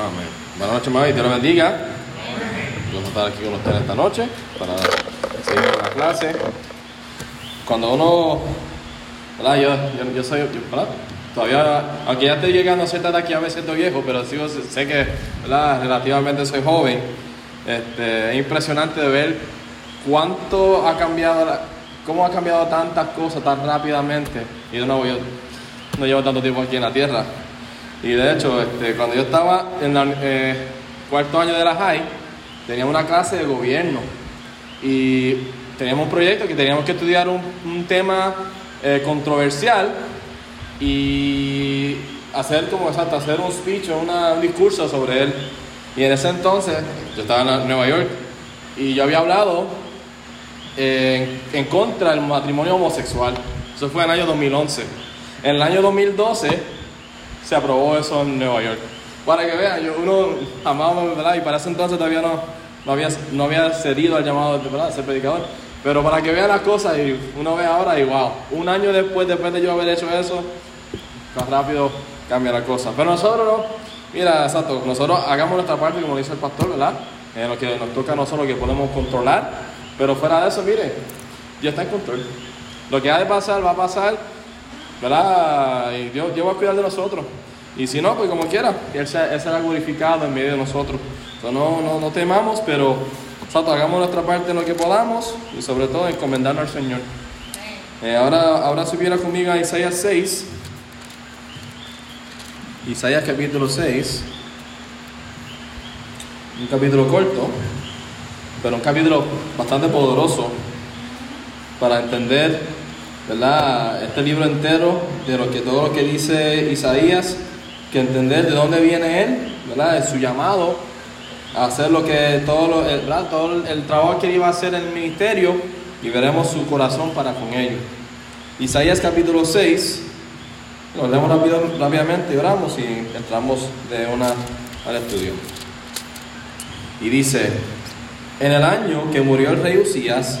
Amén. Buenas noches, hermano, y Dios lo bendiga. Vamos a estar aquí con ustedes esta noche para seguir con la clase. Cuando uno, ¿verdad? Yo, yo, yo soy, ¿verdad? Todavía, aunque ya estoy llegando a cierta edad que ya me siento viejo, pero sigo, sé que, ¿verdad? Relativamente soy joven. Este, es impresionante de ver cuánto ha cambiado, la- cómo ha cambiado tantas cosas tan rápidamente. Y de nuevo, yo no llevo tanto tiempo aquí en la tierra. Y de hecho, este, cuando yo estaba en el cuarto año de la high, teníamos una clase de gobierno y teníamos un proyecto que teníamos que estudiar un, tema eh, controversial y hacer como exacto, hacer un speech un discurso sobre él. Y en ese entonces, yo estaba en Nueva York y yo había hablado en, en contra del matrimonio homosexual. Eso fue en el año 2011. En el año 2012 se aprobó eso en Nueva York. Para que vean, yo, uno amaba, ¿verdad? Y para ese entonces todavía no, no, había, no había cedido al llamado ¿verdad? de ser predicador. Pero para que vean las cosas, y uno ve ahora y wow, un año después, después de yo haber hecho eso, más rápido cambia la cosa. Pero nosotros no, mira, exacto, nosotros hagamos nuestra parte, como dice el pastor, ¿verdad? En lo que nos toca a nosotros, lo que podemos controlar. Pero fuera de eso, mire, Dios está en control. Lo que ha de pasar, va a pasar, ¿verdad? Y Dios, Dios va a cuidar de nosotros. Y si no, pues como quiera, Él, se- Él será glorificado en medio de nosotros. No, no, no temamos, pero hagamos nuestra parte en lo que podamos y sobre todo encomendarnos al Señor. Eh, ahora, ahora subiera conmigo a Isaías 6. Isaías capítulo 6. Un capítulo corto, pero un capítulo bastante poderoso para entender, ¿verdad? Este libro entero de lo que todo lo que dice Isaías, que entender de dónde viene él, ¿verdad? De su llamado a hacer lo que todo, lo, el, trabajo que iba a hacer en el ministerio y veremos su corazón para con ello. Isaías capítulo 6, lo leemos rápidamente y oramos y entramos de una al estudio. Y dice, en el año que murió el rey Usías,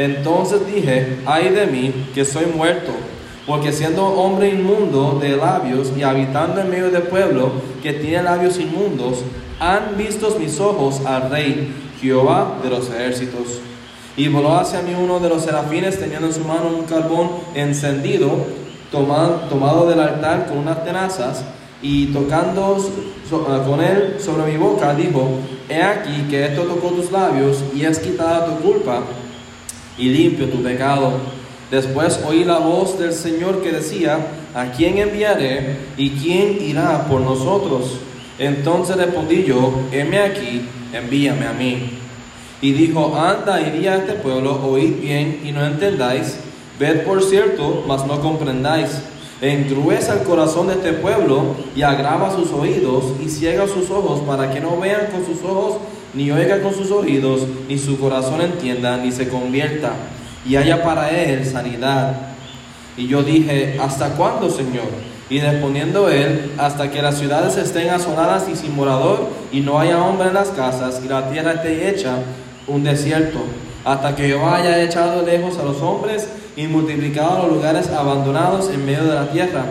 Entonces dije, ay de mí, que soy muerto, porque siendo hombre inmundo de labios y habitando en medio de pueblo que tiene labios inmundos, han visto mis ojos al rey, Jehová de los ejércitos. Y voló hacia mí uno de los serafines teniendo en su mano un carbón encendido, tomado, tomado del altar con unas tenazas, y tocando con él sobre mi boca, dijo, he aquí que esto tocó tus labios y es quitada tu culpa y limpio tu pecado. Después oí la voz del Señor que decía, ¿a quién enviaré y quién irá por nosotros? Entonces respondí yo, heme aquí, envíame a mí. Y dijo, anda y di a este pueblo, oíd bien y no entendáis, ved por cierto, mas no comprendáis. Engruesa el corazón de este pueblo y agrava sus oídos y ciega sus ojos para que no vean con sus ojos, ni oigan con sus oídos, ni su corazón entienda, ni se convierta, y haya para él sanidad. Y yo dije, ¿hasta cuándo, Señor? Y respondiendo él, hasta que las ciudades estén asoladas y sin morador, y no haya hombre en las casas, y la tierra esté hecha un desierto, hasta que Jehová haya echado lejos a los hombres y multiplicado los lugares abandonados en medio de la tierra.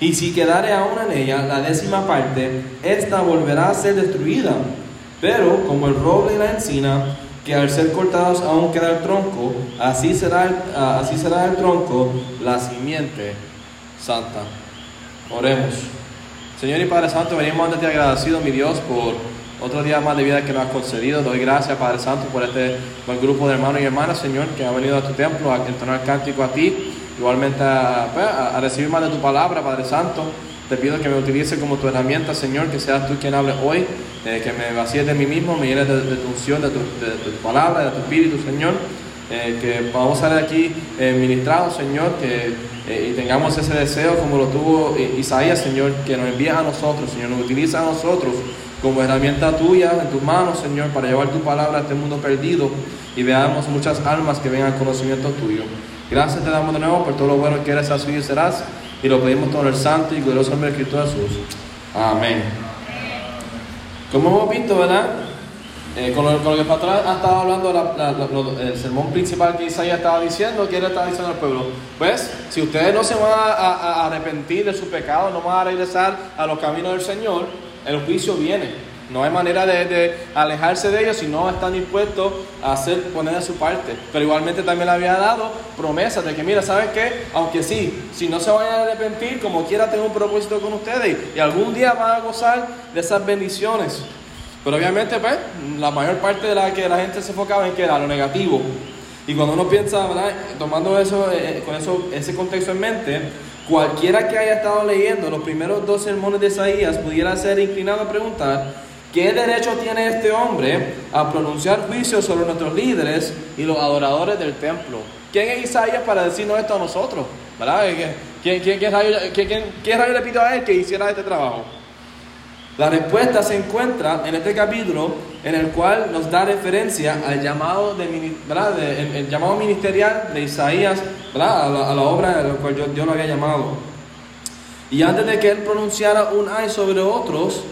Y si quedare aún en ella la décima parte, ésta volverá a ser destruida. Pero como el roble y la encina, que al ser cortados aún queda el tronco, así será ah, así será el tronco, la simiente santa. Oremos. Señor y Padre Santo, venimos ante ti agradecidos, mi Dios, por otro día más de vida que nos has concedido. Doy gracias, Padre Santo, por este buen grupo de hermanos y hermanas, Señor, que ha venido a tu templo a entonar cántico a ti, igualmente a, pues, a- a recibir más de tu palabra, Padre Santo. Te pido que me utilice como tu herramienta, Señor, que seas tú quien hable hoy, eh, que me vacíes de mí mismo, me llenes de, de tu unción, de tu, de- de tu palabra, de tu espíritu, Señor. Eh, que podamos salir aquí eh, ministrados, Señor, que eh, y tengamos ese deseo como lo tuvo eh, Isaías, Señor, que nos envía a nosotros, Señor, nos utiliza a nosotros como herramienta tuya en tus manos, Señor, para llevar tu palabra a este mundo perdido y veamos muchas almas que vengan al conocimiento tuyo. Gracias te damos de nuevo por todo lo bueno que eres, así y serás. Y lo pedimos en el santo y glorioso nombre de Cristo Jesús. Amén. Como hemos visto, ¿verdad? Eh, con, lo, que el pastor ha estado hablando, el sermón principal que Isaías estaba diciendo, que él estaba diciendo al pueblo, pues si ustedes no se van a, arrepentir de su pecado, no van a regresar a los caminos del Señor, el juicio viene. No hay manera de, alejarse de ellos si no están dispuestos a hacer, poner de su parte. Pero igualmente también le había dado promesas de que, mira, ¿sabes qué? Aunque sí, si no se vayan a arrepentir, como quiera tengo un propósito con ustedes y algún día van a gozar de esas bendiciones. Pero obviamente, pues, la mayor parte de la que la gente se enfocaba en que era lo negativo. Y cuando uno piensa. Tomando eso, eh, eh, con eso, ese contexto en mente, cualquiera que haya estado leyendo los primeros dos sermones de Isaías pudiera ser inclinado a preguntar, ¿Qué derecho tiene este hombre a pronunciar juicio sobre nuestros líderes y los adoradores del templo? ¿Quién es Isaías para decirnos esto a nosotros? ¿Verdad? ¿Quién, quién, quién, rayo, le pidió a él que hiciera este trabajo? La respuesta se encuentra en este capítulo en el cual nos da referencia al llamado, de, el, llamado ministerial de Isaías A, la, obra a la cual Dios lo había llamado. Y antes de que él pronunciara un ay sobre otros,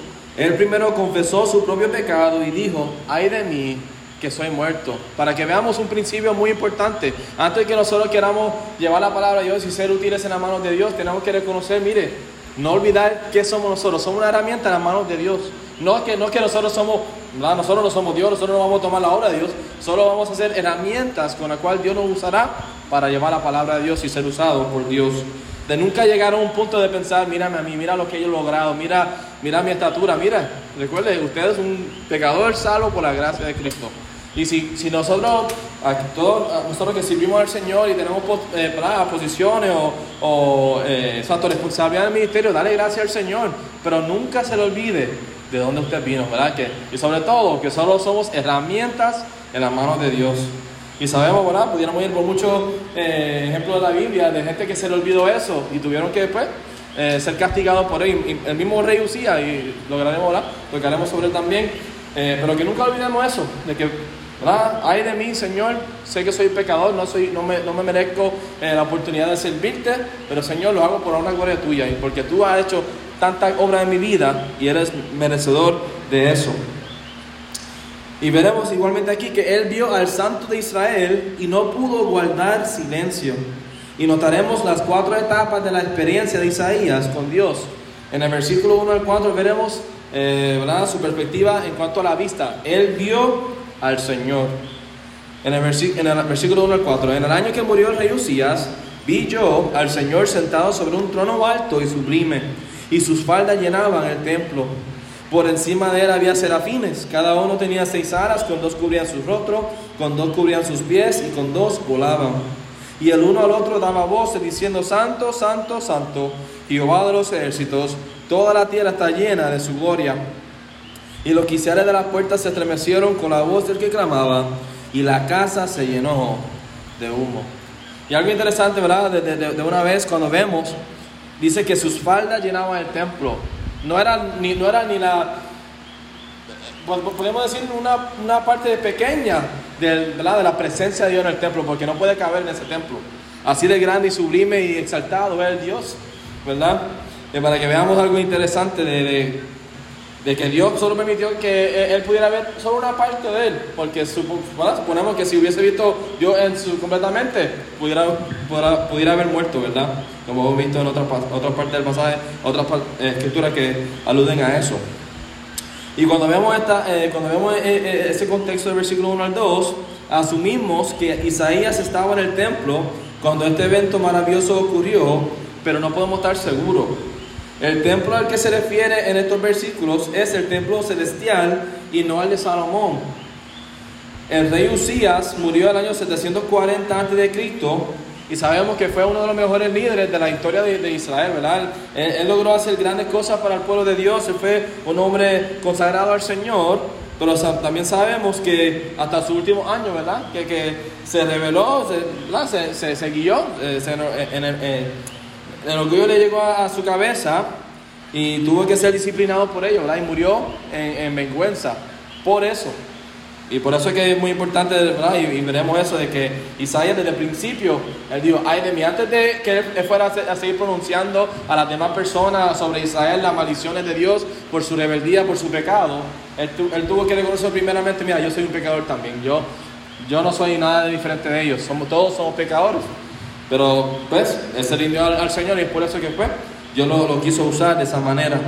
él primero confesó su propio pecado y dijo, ay de mí que soy muerto. Para que veamos un principio muy importante. Antes de que nosotros queramos llevar la palabra de Dios y ser útiles en las manos de Dios, tenemos que reconocer, mire, no olvidar que somos nosotros. Somos una herramienta en las manos de Dios. No que, no que nosotros somos, nosotros no somos Dios, nosotros no vamos a tomar la obra de Dios. Solo vamos a hacer herramientas con las cuales Dios nos usará para llevar la palabra de Dios y ser usado por Dios nunca llegar a un punto de pensar, mírame a mí, mira lo que yo he logrado, mira, mira mi estatura, mira, recuerde, usted es un pecador salvo por la gracia de Cristo. Y si, si nosotros, todos nosotros que servimos al Señor y tenemos eh, posiciones o, o eh, responsabilidad del ministerio, dale gracias al Señor, pero nunca se le olvide de dónde usted vino, ¿verdad? Que, y sobre todo, que solo somos herramientas en las manos de Dios. Y sabemos, ¿verdad? Pudiéramos ir por muchos eh, ejemplos de la Biblia de gente que se le olvidó eso y tuvieron que después eh, ser castigados por él. el mismo rey Usía, y lograremos, ¿verdad? Tocaremos sobre él también. Eh, pero que nunca olvidemos eso, de que, ¿verdad? Ay de mí, Señor, sé que soy pecador, no, soy, no, me, no me merezco la oportunidad de servirte, pero Señor, lo hago por una gloria tuya y porque tú has hecho tanta obra en mi vida y eres merecedor de eso. Y veremos igualmente aquí que él vio al santo de Israel y no pudo guardar silencio. Y notaremos las cuatro etapas de la experiencia de Isaías con Dios. En el versículo 1 al 4 veremos eh, su perspectiva en cuanto a la vista. Él vio al Señor. En el, en el versículo 1 al 4, en el año que murió el rey Usías, vi yo al Señor sentado sobre un trono alto y sublime, y sus faldas llenaban el templo. Por encima de él había serafines, cada uno tenía seis alas, con dos cubrían su rostro, con dos cubrían sus pies y con dos volaban. Y el uno al otro daba voces diciendo, Santo, Santo, Santo, Jehová de los ejércitos, toda la tierra está llena de su gloria. Y los quiciales de las puertas se estremecieron con la voz del que clamaba, y la casa se llenó de humo. Y algo interesante, ¿verdad? De, de una vez cuando vemos, dice que sus faldas llenaban el templo. No era ni, no era ni la, podemos decir, una, una parte pequeña de, la presencia de Dios en el templo, porque no puede caber en ese templo. Así de grande y sublime y exaltado es el Dios, ¿verdad? para que veamos algo interesante de, que Dios solo permitió que Él pudiera ver solo una parte de Él, porque suponemos que si hubiese visto Dios en su completamente, pudiera, pudiera haber muerto, ¿verdad? como hemos visto en otras otra parte del pasaje, otras eh, escrituras que aluden a eso. Y cuando vemos, esta, eh, cuando vemos eh, ese contexto del versículo 1 al 2, asumimos que Isaías estaba en el templo cuando este evento maravilloso ocurrió, pero no podemos estar seguros. El templo al que se refiere en estos versículos es el templo celestial y no el de Salomón. El rey Usías murió el año 740 a.C y sabemos que fue uno de los mejores líderes de la historia de, Israel, ¿verdad? Él, logró hacer grandes cosas para el pueblo de Dios, él fue un hombre consagrado al Señor, pero también sabemos que hasta su último año, ¿verdad? Que, que se reveló, se, se, guió, eh, en, el, en, el, orgullo le llegó a, su cabeza y tuvo que ser disciplinado por ello, ¿verdad? Y murió en, en vergüenza por eso. Y por eso es que es muy importante, ¿verdad? Y, veremos eso, de que Isaías desde el principio, él dijo, ay de mí, antes de que él fuera a, seguir pronunciando a las demás personas sobre Israel las maldiciones de Dios por su rebeldía, por su pecado, él, tuvo que reconocer primeramente, mira, yo soy un pecador también, yo, yo no soy nada diferente de ellos, somos, todos somos pecadores. Pero pues, él se rindió al, Señor y es por eso que fue, Dios lo, quiso usar de esa manera.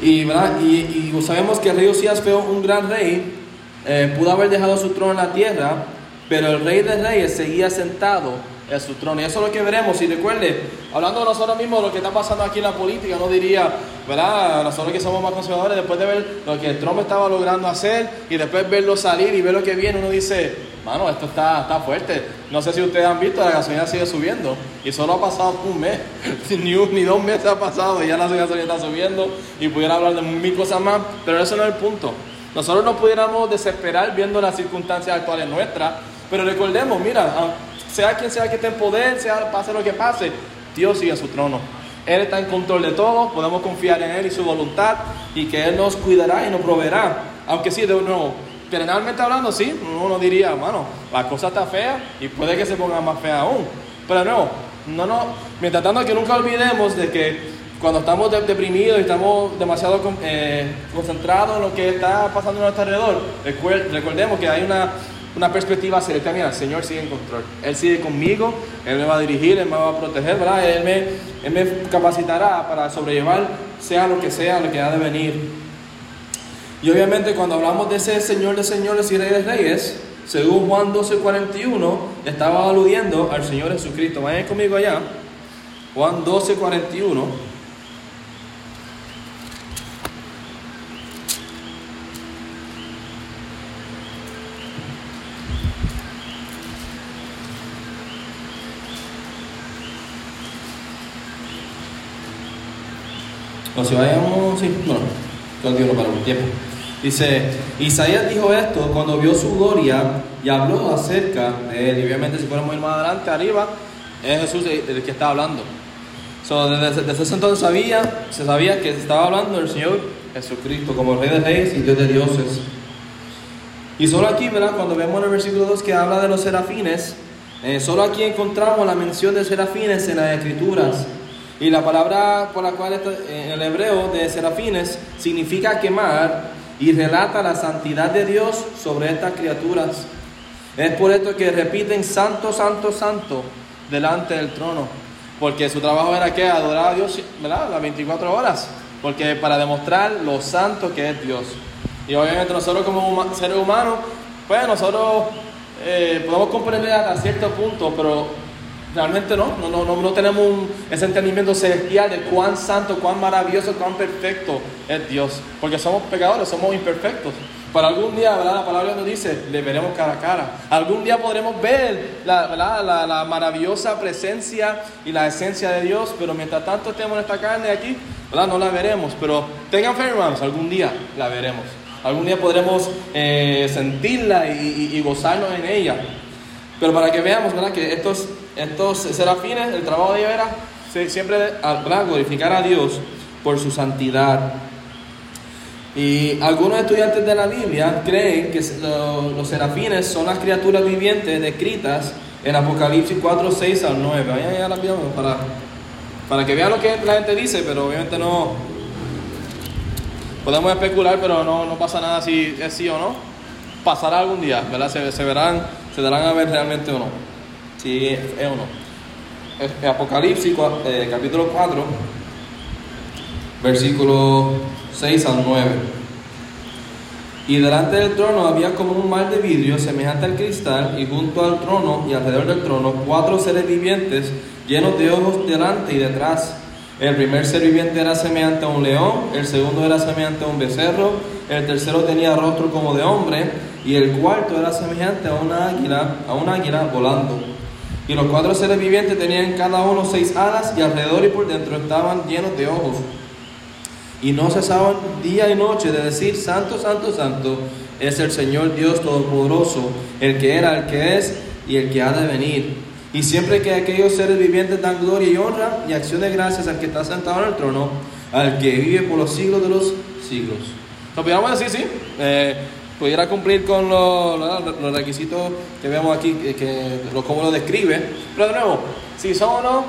Y, ¿verdad? y, sabemos que el rey Usías fue un gran rey, eh, pudo haber dejado su trono en la tierra, pero el rey de reyes seguía sentado en su trono. Y eso es lo que veremos. Y recuerde, hablando de nosotros mismos, lo que está pasando aquí en la política, no diría, ¿verdad? Nosotros que somos más conservadores, después de ver lo que Trump estaba logrando hacer y después verlo salir y ver lo que viene, uno dice, mano, esto está, está fuerte. No sé si ustedes han visto, la gasolina sigue subiendo y solo ha pasado un mes, ni, un, ni dos meses ha pasado y ya la gasolina está subiendo y pudiera hablar de mil cosas más, pero eso no es el punto. Nosotros no pudiéramos desesperar viendo las circunstancias actuales nuestras, pero recordemos, mira, sea quien sea que esté en poder, sea pase lo que pase, Dios sigue a su trono. Él está en control de todo, podemos confiar en Él y su voluntad y que Él nos cuidará y nos proveerá. Aunque sí, de nuevo, generalmente hablando, sí, uno diría, bueno, la cosa está fea y puede que se ponga más fea aún. Pero no, no, no, mientras tanto que nunca olvidemos de que cuando estamos deprimidos y estamos demasiado eh, concentrados en lo que está pasando a nuestro alrededor, recordemos que hay una, una perspectiva celestial. Mira, el Señor sigue en control. Él sigue conmigo, Él me va a dirigir, Él me va a proteger, ¿verdad? Él me, él me capacitará para sobrellevar, sea lo que sea, lo que ha de venir. Y obviamente cuando hablamos de ese Señor de señores y Rey de reyes, según Juan 12:41, estaba aludiendo al Señor Jesucristo. Vayan conmigo allá. Juan 12:41. O si vayamos, sí, bueno, continuo para un tiempo. Dice, Isaías dijo esto cuando vio su gloria y habló acerca de él. Y obviamente si fuéramos más adelante, arriba, es Jesús el que está hablando. So, desde, ese entonces sabía, se sabía que estaba hablando del Señor Jesucristo como Rey de Reyes y Dios de dioses. Y solo aquí, ¿verdad? Cuando vemos en el versículo 2 que habla de los serafines, eh, solo aquí encontramos la mención de serafines en las escrituras. Y la palabra por la cual en el hebreo de serafines significa quemar y relata la santidad de Dios sobre estas criaturas. Es por esto que repiten santo, santo, santo delante del trono. Porque su trabajo era que adorar a Dios ¿verdad? las 24 horas. Porque para demostrar lo santo que es Dios. Y obviamente nosotros como seres humanos, pues nosotros eh, podemos comprender hasta cierto punto, pero Realmente no, no, no, no tenemos ese entendimiento celestial de cuán santo, cuán maravilloso, cuán perfecto es Dios. Porque somos pecadores, somos imperfectos. Para algún día, ¿verdad? La palabra nos dice, le veremos cara a cara. Algún día podremos ver la, La, la, maravillosa presencia y la esencia de Dios, pero mientras tanto estemos en esta carne aquí, ¿verdad? No la veremos. Pero tengan fe, hermanos, algún día la veremos. Algún día podremos eh, sentirla y, y gozarnos en ella. Pero para que veamos, ¿verdad? Que estos, estos serafines, el trabajo de ellos era siempre glorificar a Dios por su santidad. Y algunos estudiantes de la Biblia creen que los serafines son las criaturas vivientes descritas en Apocalipsis 4, 6 al 9. Vayan la para, para que vean lo que la gente dice, pero obviamente no. Podemos especular, pero no, no pasa nada si es sí o no. Pasará algún día, ¿verdad? Se, se verán se darán a ver realmente o no, si es, o no. Apocalipsis eh, capítulo 4, versículo 6 al 9. Y delante del trono había como un mar de vidrio semejante al cristal, y junto al trono y alrededor del trono cuatro seres vivientes llenos de ojos delante y detrás. El primer ser viviente era semejante a un león, el segundo era semejante a un becerro, el tercero tenía rostro como de hombre, y el cuarto era semejante a una águila, a una águila volando. Y los cuatro seres vivientes tenían cada uno seis alas y alrededor y por dentro estaban llenos de ojos. Y no cesaban día y noche de decir, Santo, Santo, Santo, es el Señor Dios Todopoderoso, el que era, el que es y el que ha de venir. Y siempre que aquellos seres vivientes dan gloria y honra y acción de gracias al que está sentado en el trono, al que vive por los siglos de los siglos. Entonces, podríamos decir, sí, eh, pudiera cumplir con los, los, requisitos que vemos aquí, que, que lo, cómo lo describe. Pero de nuevo, si son o no,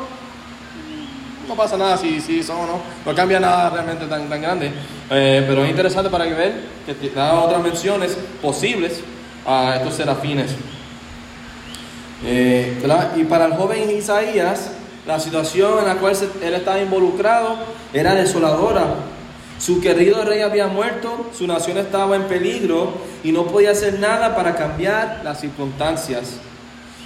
no pasa nada si, si son o no, no cambia nada realmente tan, tan grande. Eh, pero es interesante para que vean que da otras menciones posibles a estos serafines. Eh, y para el joven Isaías, la situación en la cual él estaba involucrado era desoladora. Su querido rey había muerto, su nación estaba en peligro y no podía hacer nada para cambiar las circunstancias.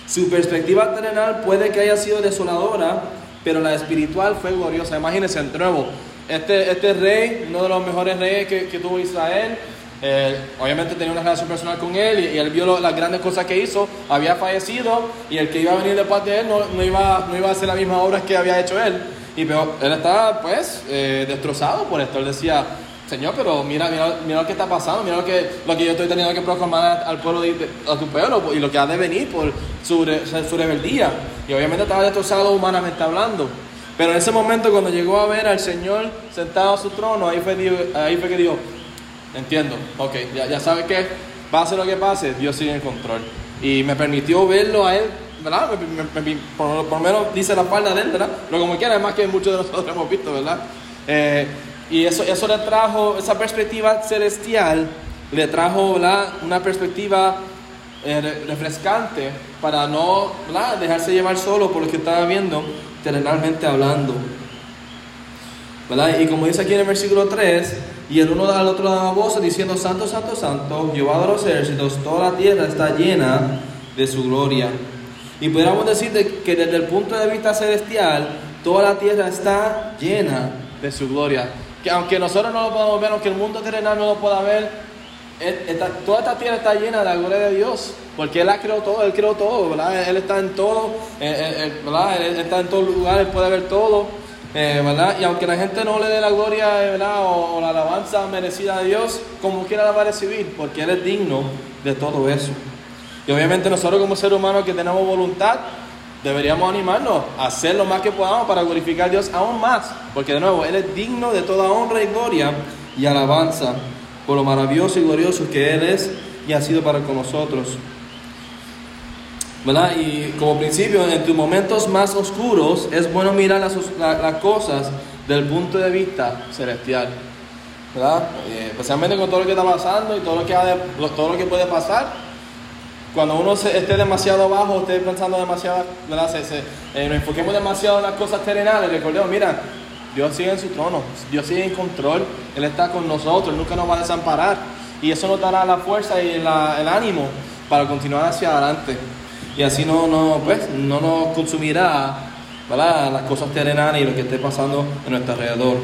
Su perspectiva terrenal puede que haya sido desoladora, pero la espiritual fue gloriosa. Imagínense, de nuevo, este, este rey, uno de los mejores reyes que, que tuvo Israel, eh, obviamente tenía una relación personal con él y, él vio las grandes cosas que hizo, había fallecido y el que iba a venir después de él no, no, iba, no iba a hacer las mismas obras que había hecho él. Y pero él estaba pues eh, destrozado por esto. Él decía, Señor, pero mira, mira, mira, lo que está pasando, mira lo que, lo que yo estoy teniendo que proclamar al pueblo, a tu pueblo y lo que ha de venir por su, su rebeldía. Y obviamente estaba destrozado humanamente hablando. Pero en ese momento cuando llegó a ver al Señor sentado a su trono, ahí fue, ahí fue que dijo, entiendo, ok, ya, ya sabe que pase lo que pase, Dios sigue en control. Y me permitió verlo a él, ¿verdad? por, lo menos dice la falda de él, ¿verdad? Como quiera, además que muchos de nosotros hemos visto, ¿verdad? Eh, y eso, eso le trajo, esa perspectiva celestial, le trajo una perspectiva eh, refrescante para no dejarse llevar solo por lo que estaba viendo terrenalmente hablando. ¿verdad? Y como dice aquí en el versículo 3, y el uno al otro daba voces diciendo, Santo, Santo, Santo, Jehová de los ejércitos, toda la tierra está llena de su gloria. Y podríamos decir que desde el punto de vista celestial, toda la tierra está llena de su gloria que aunque nosotros no lo podamos ver, aunque el mundo terrenal no lo pueda ver, toda esta tierra está llena de la gloria de Dios, porque Él ha creado todo, Él creó todo. Él está en todo, eh, eh, eh, ¿verdad? Está en todos lugares, Él puede ver todo, ¿verdad? Y aunque la gente no le dé la gloria, ¿verdad? O, la alabanza merecida a Dios, como quiera la va a recibir, porque Él es digno de todo eso. Y obviamente nosotros como seres humanos que tenemos voluntad, deberíamos animarnos a hacer lo más que podamos para glorificar a Dios aún más, porque de nuevo, Él es digno de toda honra y gloria y alabanza por lo maravilloso y glorioso que Él es y ha sido para con nosotros. ¿Verdad? Y como principio, en tus momentos más oscuros es bueno mirar las, las, cosas del punto de vista celestial. ¿Verdad? Eh, especialmente con todo lo que está pasando y todo lo que, ha de, todo lo que puede pasar cuando uno esté demasiado bajo, esté pensando demasiado, ¿verdad? Se, eh, nos enfoquemos demasiado en las cosas terrenales, recordemos, mira, Dios sigue en su trono, Dios sigue en control, Él está con nosotros, nunca nos va a desamparar. Y eso nos dará la fuerza y el ánimo para continuar hacia adelante. Y así no, no, pues, no nos consumirá las cosas terrenales y lo que esté pasando en nuestro alrededor.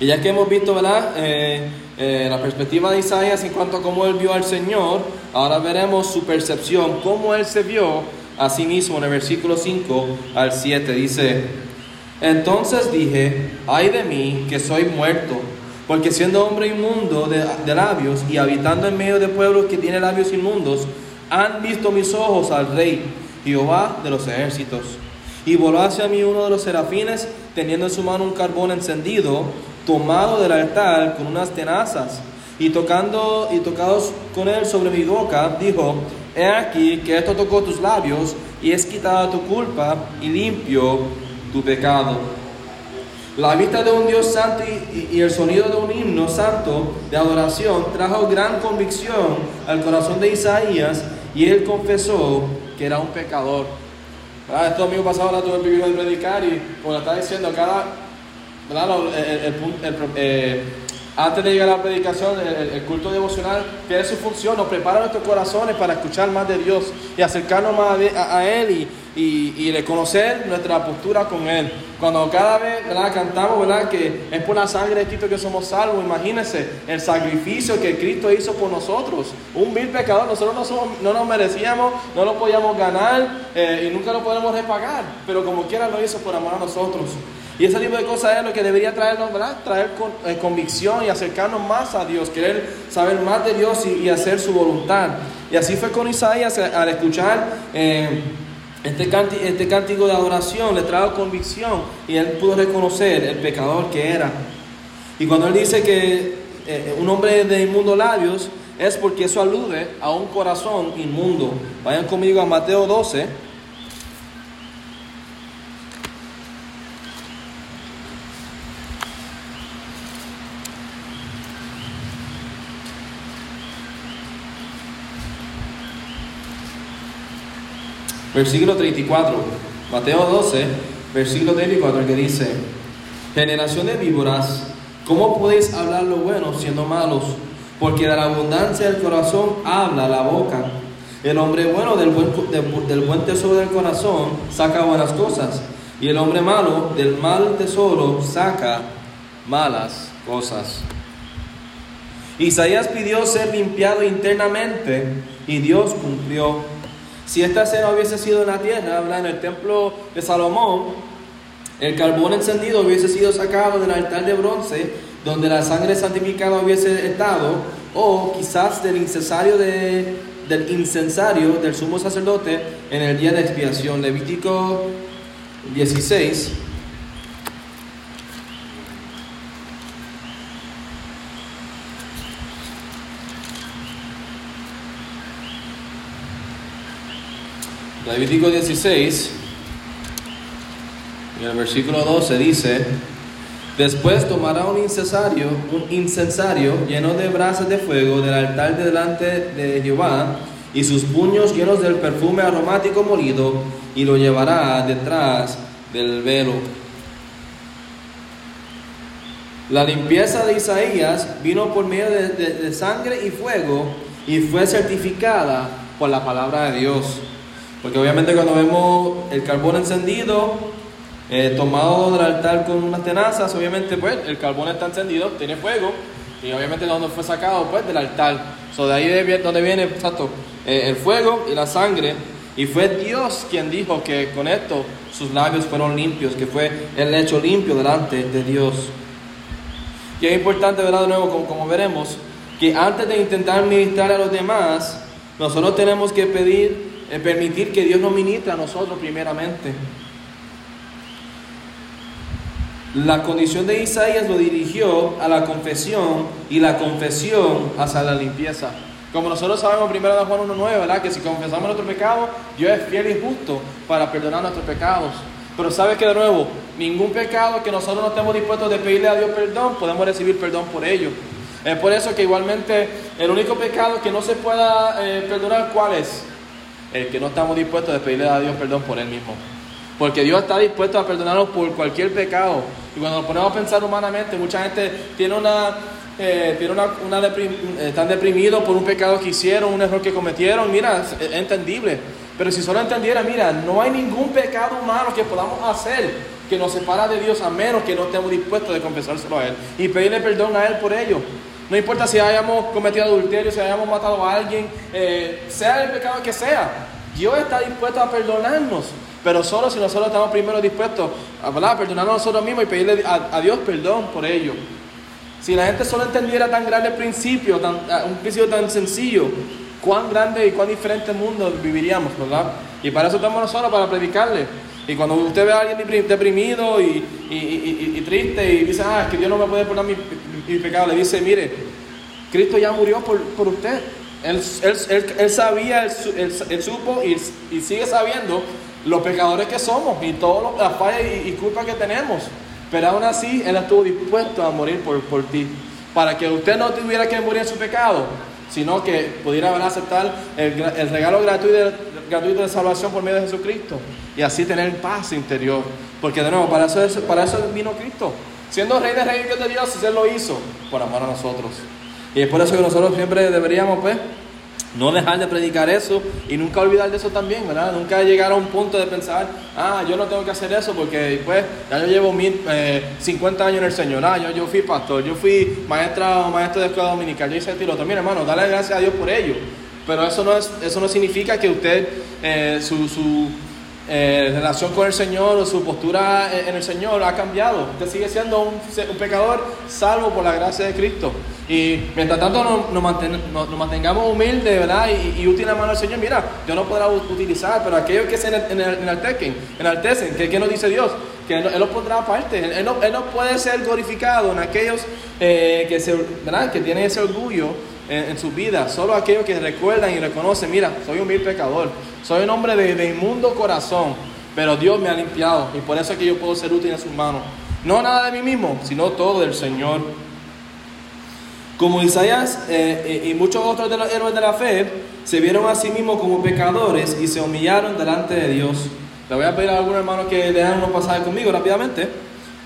Y ya que hemos visto ¿verdad? Eh, eh, la perspectiva de Isaías en cuanto a cómo él vio al Señor, ahora veremos su percepción, cómo él se vio a sí mismo en el versículo 5 al 7. Dice, entonces dije, ay de mí que soy muerto, porque siendo hombre inmundo de, de labios y habitando en medio de pueblos que tienen labios inmundos, han visto mis ojos al rey, Jehová de los ejércitos. Y voló hacia mí uno de los serafines, teniendo en su mano un carbón encendido, tomado del altar con unas tenazas, y tocando y tocados con él sobre mi boca, dijo, he aquí que esto tocó tus labios, y es quitada tu culpa, y limpio tu pecado. La vista de un Dios santo y, el sonido de un himno santo de adoración trajo gran convicción al corazón de Isaías y él confesó que era un pecador. Esto mismo pasado la tuve el de predicar y como está diciendo, cada eh, antes de llegar a la predicación, el, culto devocional tiene su función, nos prepara nuestros corazones para escuchar más de Dios y acercarnos más a, Él y, reconocer nuestra postura con Él. Cuando cada vez cantamos ¿verdad? que es por la sangre de Cristo que somos salvos, imagínense el sacrificio que Cristo hizo por nosotros. Un vil pecador, nosotros no, somos, no nos merecíamos, no lo podíamos ganar eh, y nunca lo podemos repagar, pero como quiera lo hizo por amor a nosotros. Y ese tipo de cosas es lo que debería traernos, ¿verdad? Traer con, eh, convicción y acercarnos más a Dios, querer saber más de Dios y, hacer su voluntad. Y así fue con Isaías al escuchar eh, Este, este cántico de adoración le trajo convicción y él pudo reconocer el pecador que era. Y cuando él dice que eh, un hombre de inmundo labios, es porque eso alude a un corazón inmundo. Vayan conmigo a Mateo 12. Versículo 34, Mateo 12, versículo 34, que dice, generación de víboras, ¿cómo podéis hablar lo bueno siendo malos? Porque de la abundancia del corazón habla la boca. El hombre bueno del buen, del buen tesoro del corazón saca buenas cosas, y el hombre malo del mal tesoro saca malas cosas. Isaías pidió ser limpiado internamente y Dios cumplió. Si esta escena hubiese sido en la tierra, habla en el templo de Salomón, el carbón encendido hubiese sido sacado del altar de bronce, donde la sangre santificada hubiese estado, o quizás del incensario, de, del incensario del sumo sacerdote en el día de expiación. Levítico 16. Levítico 16, en el versículo 12 dice, después tomará un incensario, un incensario lleno de brasas de fuego del altar delante de Jehová, y sus puños llenos del perfume aromático molido, y lo llevará detrás del velo. La limpieza de Isaías vino por medio de, de sangre y fuego y fue certificada por la palabra de Dios. Porque obviamente cuando vemos el carbón encendido, eh, tomado del altar con unas tenazas, obviamente pues el carbón está encendido, tiene fuego, y obviamente de donde fue sacado pues del altar. So, de ahí de donde viene exacto, eh, el fuego y la sangre. Y fue Dios quien dijo que con esto sus labios fueron limpios, que fue el hecho limpio delante de Dios. Y es importante, ¿verdad? De nuevo, como, como veremos, que antes de intentar ministrar a los demás, nosotros tenemos que pedir permitir que Dios nos ministre a nosotros primeramente. La condición de Isaías lo dirigió a la confesión y la confesión hacia la limpieza. Como nosotros sabemos primero de Juan 1.9, ¿verdad? Que si confesamos nuestro pecado, Dios es fiel y justo para perdonar nuestros pecados. Pero sabes que de nuevo, ningún pecado que nosotros no estemos dispuestos de pedirle a Dios perdón, podemos recibir perdón por ello. Es por eso que igualmente el único pecado que no se pueda eh, perdonar, ¿cuál es? El que no estamos dispuestos a pedirle a Dios perdón por Él mismo. Porque Dios está dispuesto a perdonarnos por cualquier pecado. Y cuando nos ponemos a pensar humanamente, mucha gente tiene una, eh, tiene una, eh, están deprimidos por un pecado que hicieron, un error que cometieron. Mira, es entendible. Pero si solo entendiera, mira, no hay ningún pecado humano que podamos hacer que nos separa de Dios a menos que no estemos dispuestos de confesárselo a Él y pedirle perdón a Él por ello. No importa si hayamos cometido adulterio, si hayamos matado a alguien, eh, sea el pecado que sea. Dios está dispuesto a perdonarnos, pero solo si nosotros estamos primero dispuestos a perdonarnos a nosotros mismos y pedirle a, Dios perdón por ello. Si la gente solo entendiera tan grande principio, tan, un principio tan sencillo, cuán grande y cuán diferente mundo viviríamos, ¿verdad? Y para eso estamos nosotros, para predicarle. Y cuando usted ve a alguien deprimido y, triste y dice, ah, es que Dios no me puede perdonar mi, pecado, le dice, mire, Cristo ya murió por, usted. Él, él, sabía, él, supo y, sigue sabiendo los pecadores que somos y todas las fallas y, culpas que tenemos. Pero aún así, Él estuvo dispuesto a morir por, por ti. Para que usted no tuviera que morir en su pecado, sino que pudiera aceptar el, regalo gratuito gratuito de salvación por medio de Jesucristo y así tener paz interior. Porque de nuevo, para eso, para eso vino Cristo. Siendo rey de reyes de Dios, Él lo hizo por amor a nosotros. Y es por eso que nosotros siempre deberíamos, pues, no dejar de predicar eso y nunca olvidar de eso también, ¿verdad? Nunca llegar a un punto de pensar, ah, yo no tengo que hacer eso porque después ya yo llevo mil, 50 eh, años en el Señor, ah, yo, yo fui pastor, yo fui maestra o maestro de escuela dominical, yo hice el tiro. Mira, hermano, dale gracias a Dios por ello. Pero eso no, es, eso no significa que usted, eh, su, eh, relación con el Señor o su postura en el Señor ha cambiado. Usted sigue siendo un, pecador salvo por la gracia de Cristo. Y mientras tanto nos, nos, mantengamos humildes ¿verdad? y, y útiles a mano al Señor, mira, yo no podrá utilizar, pero aquellos que se enaltecen, enaltecen, ¿qué, nos dice Dios? Que Él, los pondrá aparte. Él, no, él, no, puede ser glorificado en aquellos eh, que, se, ¿verdad? que tienen ese orgullo en, su vida. Solo aquellos que recuerdan y reconocen, mira, soy un vil pecador, soy un hombre de, inmundo corazón, pero Dios me ha limpiado y por eso es que yo puedo ser útil en sus manos. No nada de mí mismo, sino todo del Señor. Como Isaías eh, eh, y muchos otros de los héroes de la fe se vieron a sí mismos como pecadores y se humillaron delante de Dios. Le voy a pedir a algunos hermanos que lean unos pasajes conmigo rápidamente.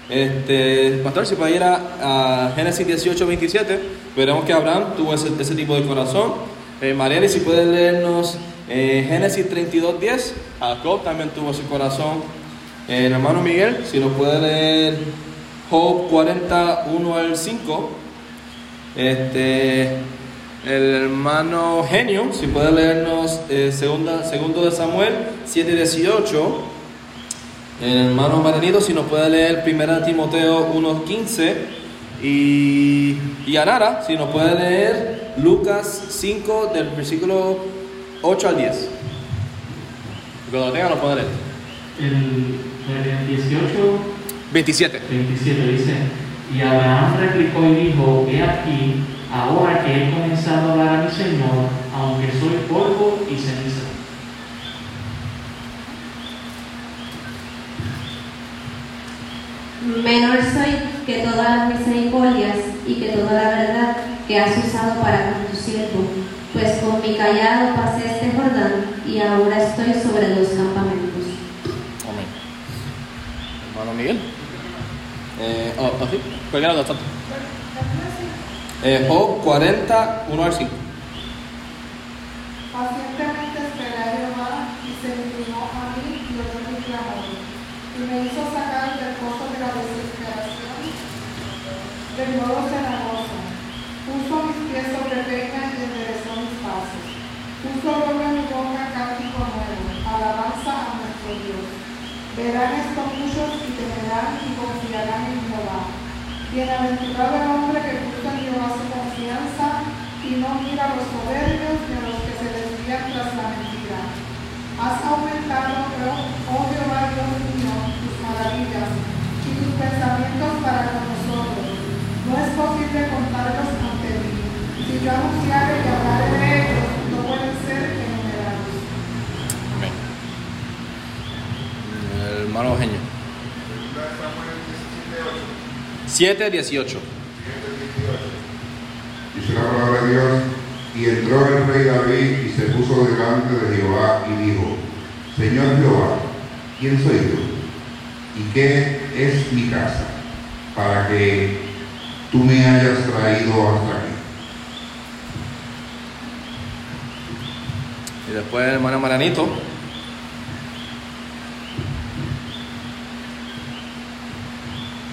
Este, pastor, si puede ir a, Génesis 18, 27, veremos que Abraham tuvo ese, tipo de corazón. Eh, si puede leernos eh, Génesis 32, 10, Jacob también tuvo ese corazón. Eh, hermano Miguel, si nos puede leer Job 41 al 5. Este, el hermano Genio, si puede leernos eh, segunda, segundo de Samuel 7, 18. El hermano Maranito, si nos puede leer 1 Timoteo 1.15 y, y Anara, si nos puede leer Lucas 5 del versículo 8 al 10. Cuando lo tenga, lo puede leer. El, 18. 27. 27 dice, y Abraham replicó y dijo, he aquí, ahora que he comenzado a hablar a mi Señor, aunque soy polvo y ceniza. Menor soy que todas las misericordias y que toda la verdad que has usado para con tu siervo, pues con mi callado pasé este Jordán y ahora estoy sobre los campamentos. Amén. Hermano Miguel. Eh, oh, oh, sí. Eh, Job 40, 1 al 5. Pacientemente esperé a Jehová y se inclinó a mí y oyó mi clamor y me hizo sacar del pozo de del modo cenagoso. Puso mis pies sobre peña y enderezó mis pasos. Puso en mi boca cántico nuevo, alabanza a nuestro Dios. Verán esto muchos y temerán y confiarán en Jehová. Bienaventurado el hombre que puso en Jehová su confianza y no mira los soberbios ni a los que se desvían tras la mentira. Has aumentado, oh Jehová Dios mío, maravillas y tus pensamientos para con nosotros. No posible contarlos ante ti. Si yo anunciare y hablaré de ellos, no pueden ser enumerados. Amén. El hermano Eugenio. 7, 18. Dice la palabra de Dios, y entró el rey David y se puso delante de Jehová y dijo, Señor Jehová, ¿quién soy yo? y qué es mi casa para que tú me hayas traído hasta aquí. Y después el hermano Maranito.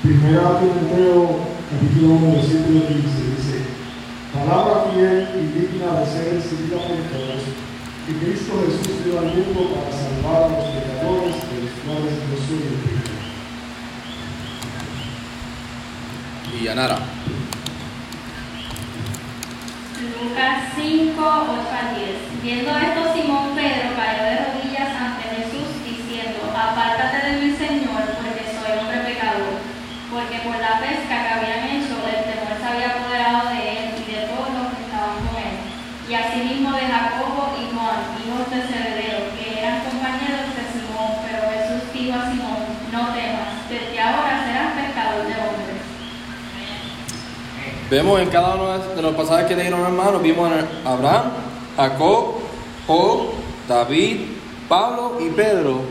Primera Timoteo, capítulo 1, versículo 15, dice, palabra fiel y digna de ser recibida por todos, que Cristo Jesús dio al mundo para salvar a los pecadores, de los cuales yo soy el primero. Y. Lucas 5, 8 a 10. Viendo esto, Simón Pedro cayó de rodillas ante Jesús diciendo, apártate de mi Señor, porque soy hombre pecador. Porque por la pesca que habían hecho, el temor se había apoderado de él y de todos los que estaban con él. Y asimismo de Jacobo y Juan, hijos de Zebedeo, que eran compañeros de Simón. Pero Jesús dijo a Simón, no temas, desde ahora serás pescador de hombres. Vemos en cada uno de los pasajes que leyeron hermanos, vimos a Abraham, Jacob, Job, David, Pablo y Pedro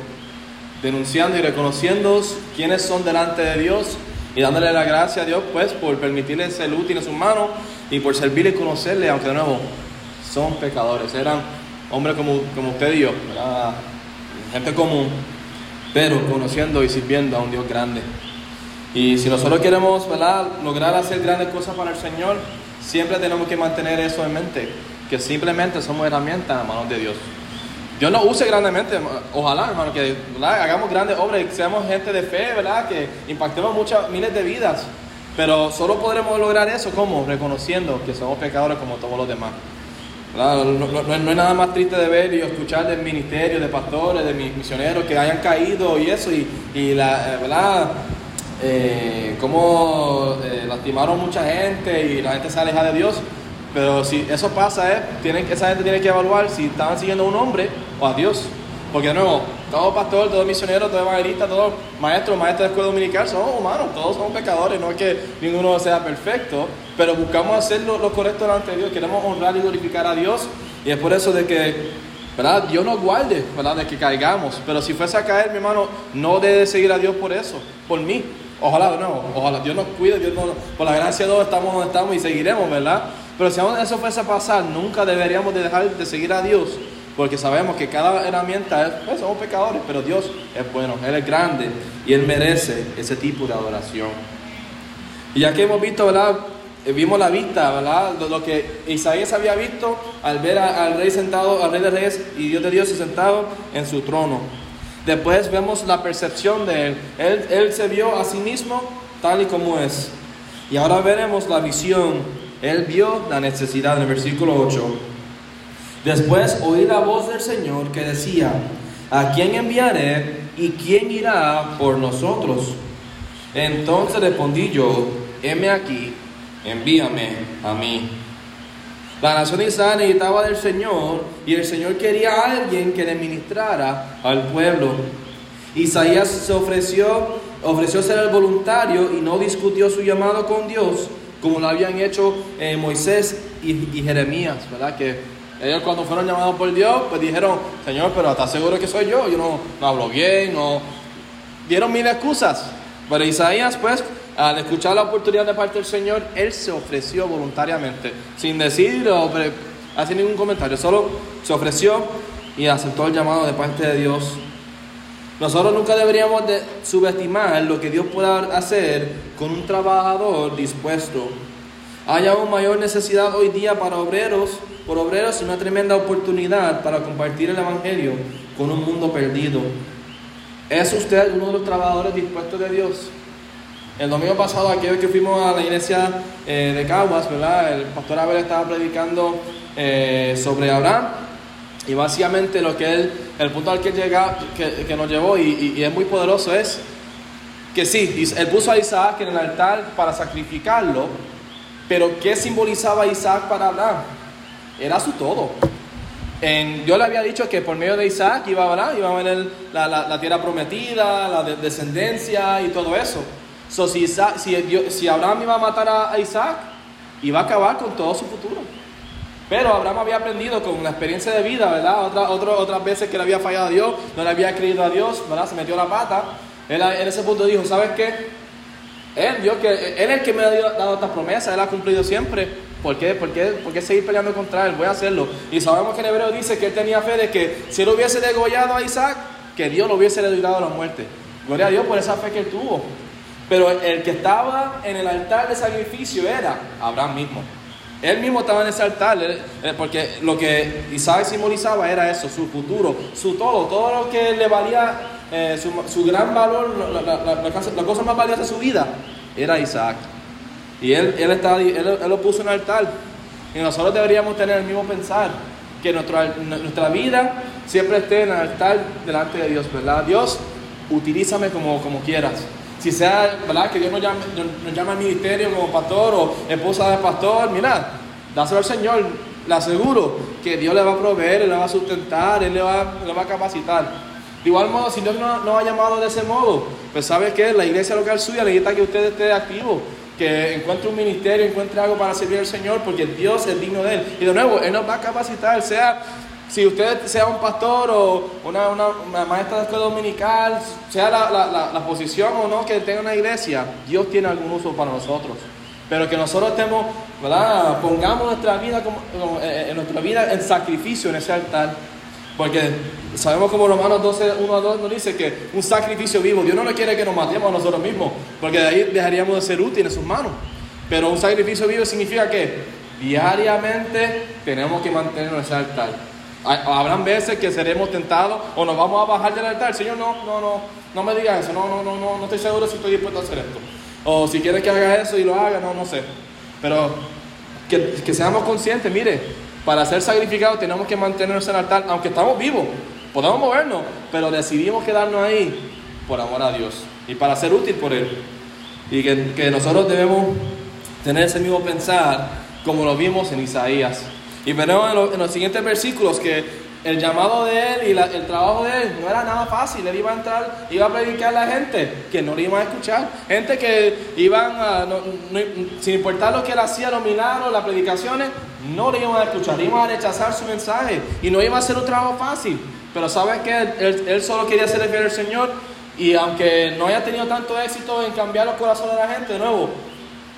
denunciando y reconociendo quiénes son delante de Dios y dándole la gracia a Dios pues por permitirle ser útil en sus manos y por servirle y conocerle, aunque de nuevo son pecadores, eran hombres como, como usted y yo, gente común, pero conociendo y sirviendo a un Dios grande. Y si nosotros queremos lograr hacer grandes cosas para el Señor, siempre tenemos que mantener eso en mente, que simplemente somos herramientas en manos de Dios. Dios nos use grandemente, ojalá, hermano, que hagamos grandes obras y seamos gente de fe, ¿verdad? Que impactemos muchas, miles de vidas. Pero solo podremos lograr eso, ¿cómo? Reconociendo que somos pecadores como todos los demás. No, no- no- nada más triste de ver y escuchar del ministerio, de pastores, de mis misioneros que hayan caído y eso, y, y la, eh, ¿verdad? Eh, cómo eh, lastimaron mucha gente y la gente se aleja de Dios. Pero si eso pasa, eh, tienen, esa gente tiene que evaluar si estaban siguiendo a un hombre o a Dios. Porque de nuevo, todo pastor, todo misionero, todo evangelista, todo maestro, maestro de escuela dominical, somos humanos, todos somos pecadores, no es que ninguno sea perfecto, pero buscamos hacer lo, lo correcto delante de Dios, queremos honrar y glorificar a Dios, y es por eso de que, ¿verdad? Dios nos guarde, ¿verdad? De que caigamos, pero si fuese a caer, mi hermano, no debe seguir a Dios por eso, por mí. Ojalá, nuevo, ojalá Dios nos cuide, Dios por la gracia de Dios estamos donde estamos y seguiremos, ¿verdad? Pero si eso fuese a pasar, nunca deberíamos de dejar de seguir a Dios, porque sabemos que cada herramienta es, pues, somos pecadores, pero Dios es bueno, Él es grande y Él merece ese tipo de adoración. Y ya que hemos visto, ¿verdad? Eh, Vimos la vista, ¿verdad? Lo, que Isaías había visto al ver al rey sentado, al rey de reyes y Dios de Dios sentado en su trono. Después vemos la percepción de él. él. Se vio a sí mismo tal y como es. Y ahora veremos la visión. Él vio la necesidad en el versículo 8. Después oí la voz del Señor que decía, ¿a quién enviaré y quién irá por nosotros? Entonces respondí yo, heme aquí, envíame a mí. La nación de Israel necesitaba del Señor y el Señor quería a alguien que le ministrara al pueblo. Isaías se ofreció, ofreció ser el voluntario y no discutió su llamado con Dios como lo habían hecho eh, Moisés y, Jeremías, ¿verdad? Que ellos cuando fueron llamados por Dios, pues dijeron, Señor, pero ¿estás seguro que soy yo? Yo no, no hablo bien, no... Dieron mil excusas. Pero Isaías, pues, al escuchar la oportunidad de parte del Señor, él se ofreció voluntariamente, sin decir o hacer ningún comentario, solo se ofreció y aceptó el llamado de parte de Dios. Nosotros nunca deberíamos de subestimar lo que Dios pueda hacer con un trabajador dispuesto. Hay aún mayor necesidad hoy día para obreros, por obreros una tremenda oportunidad para compartir el Evangelio con un mundo perdido. ¿Es usted uno de los trabajadores dispuestos de Dios? El domingo pasado, aquel que fuimos a la iglesia eh, de Caguas, ¿verdad? El pastor Abel estaba predicando eh, sobre Abraham y básicamente lo que él, el punto al que, llega, que, que nos llevó y, y- y es muy poderoso es que sí, él puso a Isaac en el altar para sacrificarlo, pero ¿qué simbolizaba Isaac para Abraham? Era su todo. En, yo le había dicho que por medio de Isaac iba, ¿verdad? iba a venir la, la- la tierra prometida, la de- descendencia y todo eso. So, si, Isaac- si, Dios- si Abraham iba a matar a, a Isaac, iba a acabar con todo su futuro. Pero Abraham había aprendido con la experiencia de vida, ¿verdad? Otra, otra- otras veces que le había fallado a Dios, no le había creído a Dios, ¿verdad? Se metió la pata. Él en ese punto dijo, ¿sabes qué? Él, Dios, que, él es el que me ha dado estas promesas, Él ha cumplido siempre. ¿Por qué, por, qué, ¿Por qué seguir peleando contra Él? Voy a hacerlo. Y sabemos que en Hebreo dice que Él tenía fe de que si Él hubiese degollado a Isaac, que Dios lo hubiese librado de la muerte. Gloria a Dios por esa fe que Él tuvo. Pero el que estaba en el altar de sacrificio era Abraham mismo. Él mismo estaba en ese altar, él- él- porque lo que Isaac simbolizaba era eso, su futuro, su todo, todo lo que le valía, eh, su, gran valor, la, la- cosa, más valiosa de su vida, era Isaac. Y él, él, estaba, él, lo puso en el altar. Y nosotros deberíamos tener el mismo pensar, que nuestra vida siempre esté en el altar delante de Dios, ¿verdad? Dios, utilízame como, como quieras. Si sea, ¿verdad? Que Dios nos llame, nos llame al ministerio como pastor o esposa de pastor, mira, dáselo al Señor. Le aseguro que Dios le va a proveer, le va a sustentar, Él le va, le va a capacitar. De igual modo, si Dios no nos ha llamado de ese modo, pues sabe que la iglesia local suya necesita que usted esté activo, que encuentre un ministerio, encuentre algo para servir al Señor, porque Dios es digno de Él. Y de nuevo, Él nos va a capacitar, sea si usted sea un pastor o una, una- maestra de escuela dominical, sea la, la- la- posición o no que tenga una iglesia, Dios tiene algún uso para nosotros. Pero que nosotros estemos, ¿verdad? Pongamos nuestra vida, como, como, eh, en nuestra vida en sacrificio en ese altar. Porque sabemos como Romanos 12, 1 a 2 nos dice que un sacrificio vivo, Dios no nos quiere que nos matemos a nosotros mismos, porque de ahí dejaríamos de ser útiles en sus manos. Pero un sacrificio vivo significa que diariamente tenemos que mantenernos en ese altar. Habrán veces que seremos tentados o nos vamos a bajar del altar. Señor, no, no, no, no me digas eso. No, no, no, no, no estoy seguro si estoy dispuesto a hacer esto. O si quieres que haga eso y lo haga, no, no sé. Pero que, que seamos conscientes, mire, para ser sacrificados tenemos que mantenernos en el altar, aunque estamos vivos, podemos movernos, pero decidimos quedarnos ahí por amor a Dios y para ser útil por Él. Y que, que nosotros debemos tener ese mismo pensar como lo vimos en Isaías. Y veremos en, lo- en los siguientes versículos que el llamado de él y la- el trabajo de él no era nada fácil. Él iba a entrar, iba a predicar a la gente que no le iban a escuchar. Gente que iban a, sin importar lo que él hacía, los milagros, las predicaciones, no le iban a escuchar, iban a rechazar su mensaje y no iba a ser un trabajo fácil. Pero ¿sabes qué? Él, solo quería ser fiel al Señor y aunque no haya tenido tanto éxito en cambiar los corazones de la gente, de nuevo,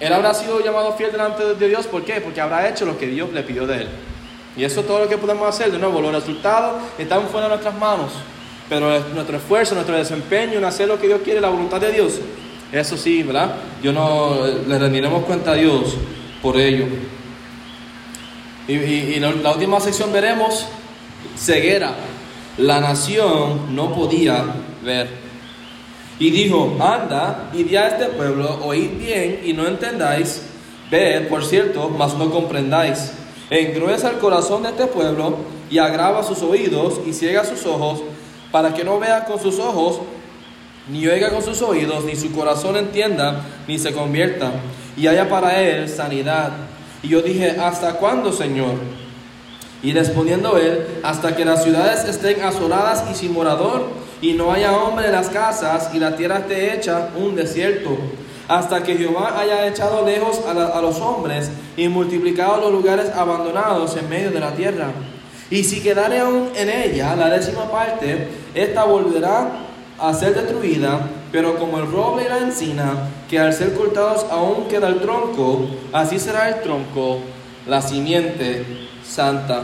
él habrá sido llamado fiel delante de Dios. ¿Por qué? Porque habrá hecho lo que Dios le pidió de él. Y eso es todo lo que podemos hacer. De nuevo, los resultados están fuera de nuestras manos. Pero es nuestro esfuerzo, nuestro desempeño en hacer lo que Dios quiere, la voluntad de Dios, eso sí, ¿verdad? Yo no le rendiremos cuenta a Dios por ello. Y, y- la última sección veremos ceguera. La nación no podía ver. Y dijo, anda y di a este pueblo, oíd bien y no entendáis, ved, por cierto, mas no comprendáis. Engruesa el corazón de este pueblo y agrava sus oídos y ciega sus ojos, para que no vea con sus ojos, ni oiga con sus oídos, ni su corazón entienda, ni se convierta, y haya para él sanidad. Y yo dije, ¿hasta cuándo, Señor? Y respondiendo él, hasta que las ciudades estén asoladas y sin morador, y no haya hombre en las casas, y la tierra esté hecha un desierto, hasta que Jehová haya echado lejos a, a los hombres y multiplicado los lugares abandonados en medio de la tierra. Y si quedare aún en ella la décima parte, esta volverá a ser destruida, pero como el roble y la encina, que al ser cortados aún queda el tronco, así será el tronco, la simiente santa.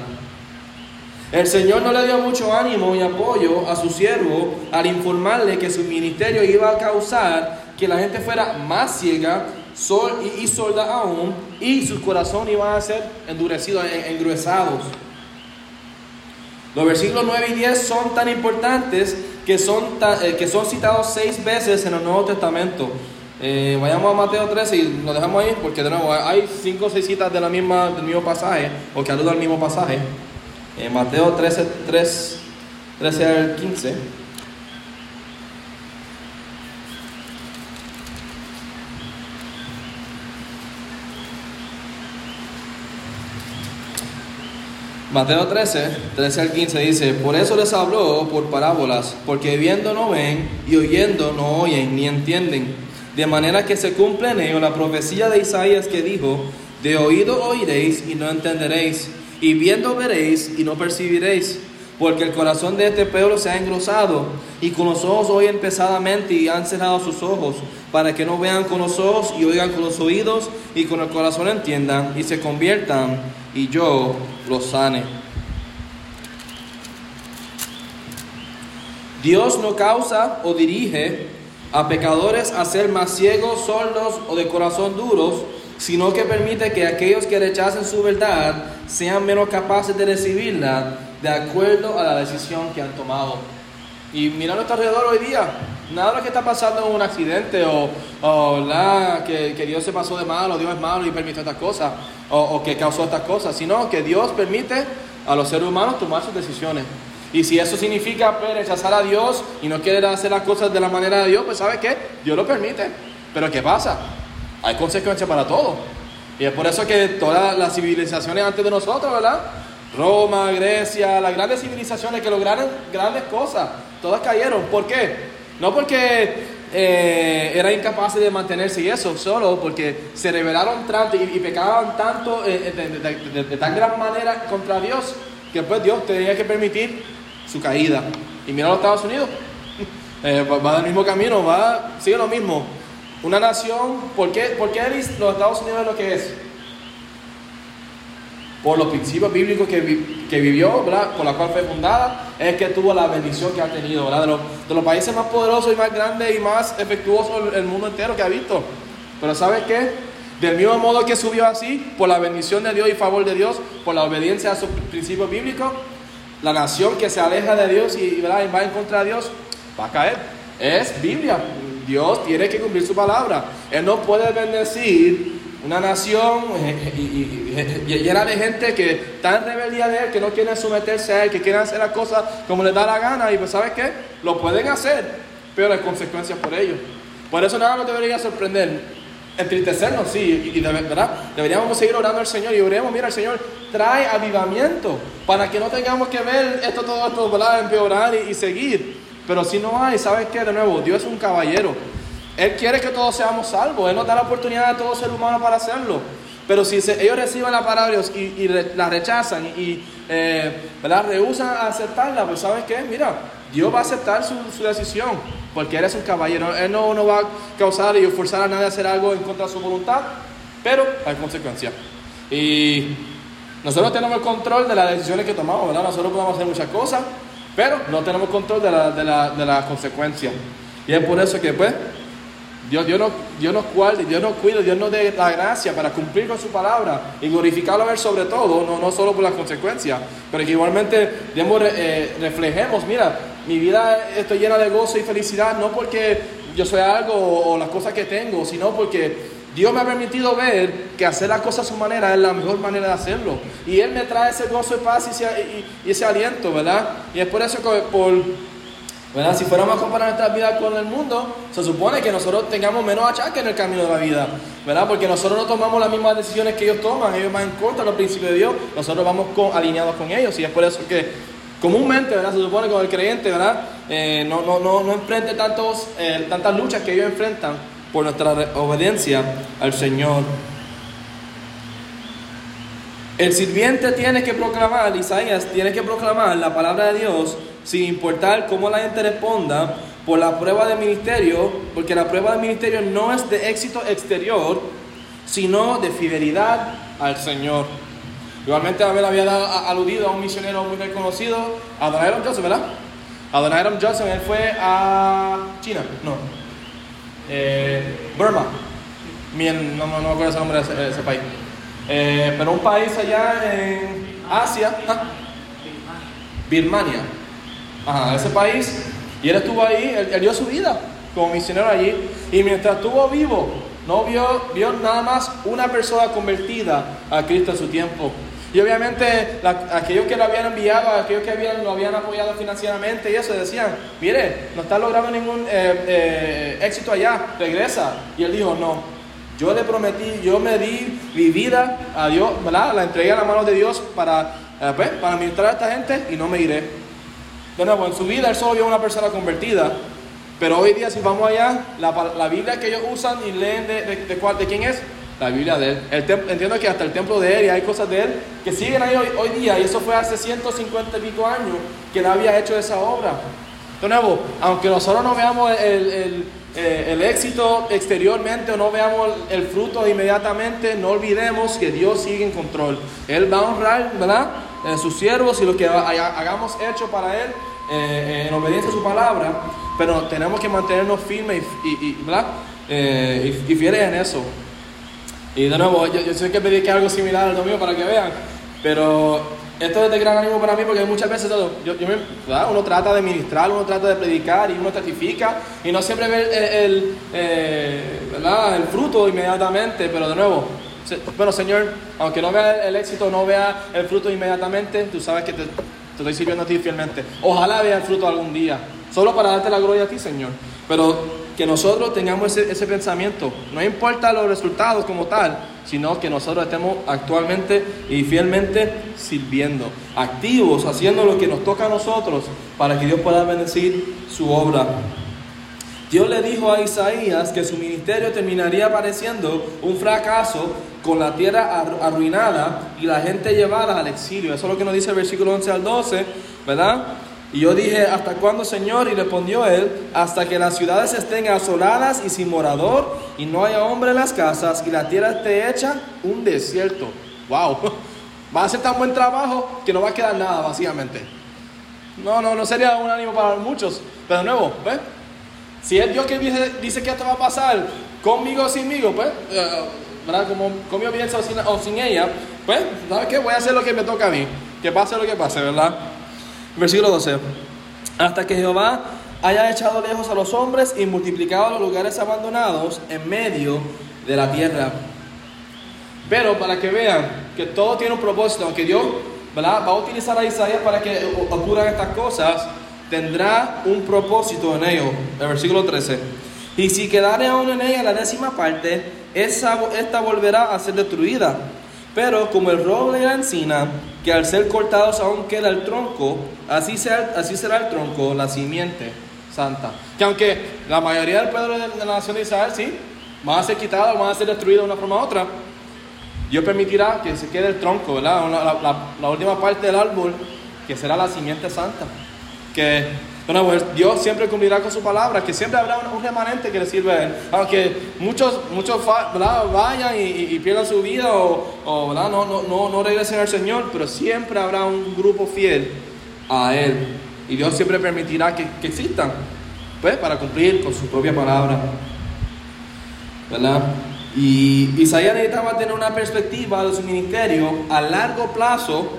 El Señor no le dio mucho ánimo y apoyo a su siervo al informarle que su ministerio iba a causar que la gente fuera más ciega y, sorda aún, y su corazón iba a ser endurecido, en- engruesados. Los versículos 9 y 10 son tan importantes que son, eh, que son citados seis veces en el Nuevo Testamento. Eh, vayamos a Mateo 13 y lo dejamos ahí porque de nuevo hay cinco o seis citas de la misma, del mismo pasaje o que aludan al mismo pasaje. Eh, Mateo 13, 3, 13 al 15. Mateo 13, 13 al 15 dice, por eso les habló por parábolas, porque viendo no ven y oyendo no oyen ni entienden, de manera que se cumple en ello la profecía de Isaías que dijo, de oído oiréis y no entenderéis, y viendo veréis y no percibiréis, porque el corazón de este pueblo se ha engrosado, y con los ojos oyen pesadamente y han cerrado sus ojos, para que no vean con los ojos y oigan con los oídos, y con el corazón entiendan y se conviertan, y yo los sane. Dios no causa o dirige a pecadores a ser más ciegos, sordos o de corazón duros, sino que permite que aquellos que rechacen su verdad sean menos capaces de recibirla de acuerdo a la decisión que han tomado. Y mira a nuestro alrededor hoy día, nada de lo que está pasando es un accidente o, o ¿verdad? Que, que Dios se pasó de malo, Dios es malo y permitió estas cosas, o, o que causó estas cosas, sino que Dios permite a los seres humanos tomar sus decisiones. Y si eso significa pues, rechazar a Dios y no querer hacer las cosas de la manera de Dios, pues ¿sabe qué? Dios lo permite. Pero ¿qué pasa? Hay consecuencias para todo. Y es por eso que todas las civilizaciones antes de nosotros, ¿verdad? Roma, Grecia, las grandes civilizaciones que lograron grandes cosas, todas cayeron. ¿Por qué? No porque eh, eran incapaces de mantenerse y eso, solo porque se rebelaron tanto y, pecaban tanto eh, de, de- tan gran manera contra Dios que pues Dios tenía que permitir su caída. Y mira los Estados Unidos, Eh, va, va del mismo camino, va, sigue lo mismo. Una nación, ¿por qué, por qué los Estados Unidos es lo que es? por los principios bíblicos que, que vivió, ¿verdad? por la cual fue fundada, es que tuvo la bendición que ha tenido, ¿verdad? De, los, de los países más poderosos y más grandes y más efectuosos el mundo entero que ha visto. Pero ¿sabes qué? Del mismo modo que subió así, por la bendición de Dios y favor de Dios, por la obediencia a sus principios bíblicos, la nación que se aleja de Dios y, y va en contra de Dios, va a caer. Es Biblia. Dios tiene que cumplir su palabra. Él no puede bendecir una nación eh, y- llena de gente que está en rebeldía de Él, que no quieren someterse a Él, que quieren hacer las cosas como les da la gana. Y pues, ¿sabes qué? Lo pueden hacer, pero hay consecuencias por ello. Por eso nada nos debería sorprender. Entristecernos, sí, y de verdad, deberíamos seguir orando al Señor y oremos, mira, el Señor trae avivamiento para que no tengamos que ver esto, todo esto, ¿verdad? Empeorar y seguir. Pero si no hay, ¿sabes qué? De nuevo, Dios es un caballero. Él quiere que todos seamos salvos. Él nos da la oportunidad a todo ser humano para hacerlo. Pero si ellos reciben la palabra y, y la rechazan y eh, ¿verdad? rehusan a aceptarla, pues ¿sabes qué? Mira, Dios va a aceptar su, su decisión. Porque Él es un caballero. Él no, no va a causar y forzar a nadie a hacer algo en contra de su voluntad. Pero hay consecuencias. Y nosotros tenemos el control de las decisiones que tomamos, ¿verdad? Nosotros podemos hacer muchas cosas, pero no tenemos control de la, de la, de las consecuencias. Y es por eso que, pues, Dios, Dios, nos, Dios nos guarde, Dios nos cuida, Dios nos dé la gracia para cumplir con su palabra y glorificarlo a Él sobre todo, no, no solo por las consecuencias, pero que igualmente re- eh, reflejemos, mira, mi vida estoy llena de gozo y felicidad, no porque yo soy algo o las cosas que tengo, sino porque Dios me ha permitido ver que hacer las cosas a su manera es la mejor manera de hacerlo. Y Él me trae ese gozo y paz y ese, aliento, ¿verdad? Y es por eso que por... ¿verdad? Si fuéramos a comparar nuestra vida con el mundo, se supone que nosotros tengamos menos achaque en el camino de la vida, ¿verdad? Porque nosotros no tomamos las mismas decisiones que ellos toman, ellos van en contra de los principios de Dios, nosotros vamos con- alineados con ellos, y es por eso que comúnmente, ¿verdad? Se supone que el creyente, ¿verdad? Eh, no, no, no, no enfrente tantos, eh, tantas luchas que ellos enfrentan por nuestra obediencia al Señor. El sirviente tiene que proclamar, Isaías tiene que proclamar la palabra de Dios sin importar cómo la gente responda por la prueba de ministerio, porque la prueba de ministerio no es de éxito exterior, sino de fidelidad al Señor. Igualmente Abel había dado- a- aludido a un misionero muy reconocido, Adoniram Johnson, ¿verdad? Adoniram Johnson, él fue a China, no, eh, Burma, Mien- no, no, me acuerdo ese nombre de ese, país. Eh, pero un país allá en Asia, ah, Birmania, Ajá, ese país, y él estuvo ahí, él, él dio su vida como misionero allí, y mientras estuvo vivo, no vio, vio nada más una persona convertida a Cristo en su tiempo. Y obviamente aquellos que lo habían enviado, aquellos que habían, lo habían apoyado financieramente y eso, decían, mire, no está logrando ningún eh, eh, éxito allá, regresa. Y él dijo, no, yo le prometí, yo me di mi vida a Dios, ¿verdad? La entregué a la mano de Dios para, eh, pues, para ministrar a esta gente y no me iré. De nuevo, en su vida él solo vio una persona convertida, pero hoy día si vamos allá, la, la Biblia que ellos usan y leen de, de, de de quién es, la Biblia de él. Entiendo que hasta el templo de él y hay cosas de él que siguen ahí hoy, hoy día, y eso fue hace 150 y pico años que él había hecho esa obra. De nuevo, aunque nosotros no veamos el, el- eh, el éxito exteriormente o no veamos el fruto inmediatamente, no olvidemos que Dios sigue en control. Él va a honrar, ¿verdad? Eh, sus siervos y lo que ha- hagamos hecho para Él eh, en obediencia a su palabra, pero tenemos que mantenernos firmes y, y- y, ¿verdad? Y fieles en eso. Y de nuevo, yo, yo sé que pedí que algo similar al domingo para que vean, pero esto es de gran ánimo para mí porque muchas veces todo, yo, yo me- uno trata de ministrar, uno trata de predicar y uno testifica y no siempre ve el, el, eh, ¿verdad? el fruto inmediatamente, pero de nuevo, se- bueno Señor, aunque no vea el, el éxito, no vea el fruto inmediatamente, tú sabes que te, te estoy sirviendo a ti fielmente. Ojalá vea el fruto algún día, solo para darte la gloria a ti Señor, pero que nosotros tengamos ese, ese pensamiento. No importa los resultados como tal, sino que nosotros estemos actualmente y fielmente sirviendo, activos, haciendo lo que nos toca a nosotros para que Dios pueda bendecir su obra. Dios le dijo a Isaías que su ministerio terminaría pareciendo un fracaso con la tierra arru- arruinada y la gente llevada al exilio. Eso es lo que nos dice el versículo 11 al 12, ¿verdad? Y yo dije, ¿hasta cuándo, Señor? Y respondió él, hasta que las ciudades estén asoladas y sin morador, y no haya hombre en las casas, y la tierra esté hecha un desierto. ¡Wow! Va a hacer tan buen trabajo que no va a quedar nada, básicamente. No, no, no sería un ánimo para muchos. Pero de nuevo, ¿ves? Si es Dios que dice, que esto va a pasar, conmigo o sinmigo, pues, eh, ¿verdad? Como conmigo piensa o sin, o sin ella, pues, ¿sabes qué? Voy a hacer lo que me toca a mí. Que pase lo que pase, ¿verdad? Versículo 12. Hasta que Jehová haya echado lejos a los hombres y multiplicado los lugares abandonados en medio de la tierra. Pero para que vean que todo tiene un propósito, aunque Dios ¿verdad? va a utilizar a Isaías para que ocurran estas cosas, tendrá un propósito en ello. El versículo 13. Y si quedare aún en ella la décima parte, esa, esta volverá a ser destruida. Pero como el roble y la encina, que al ser cortados aún queda el tronco, así será, así será el tronco, la simiente santa. Que aunque la mayoría del pueblo de la nación de Israel, sí, van a ser quitados, van a ser destruidos de una forma u otra, Dios permitirá que se quede el tronco, ¿verdad? La, la última parte del árbol, que será la simiente santa. Que Dios siempre cumplirá con su palabra, que siempre habrá un remanente que le sirva a Él. Aunque muchos, muchos vayan y, pierdan su vida o. No, no, no, no regresen al Señor, pero siempre habrá un grupo fiel a Él. Y Dios siempre permitirá que, que existan, pues, para cumplir con su propia palabra. ¿Verdad? Y Isaías necesitaba tener una perspectiva de su ministerio a largo plazo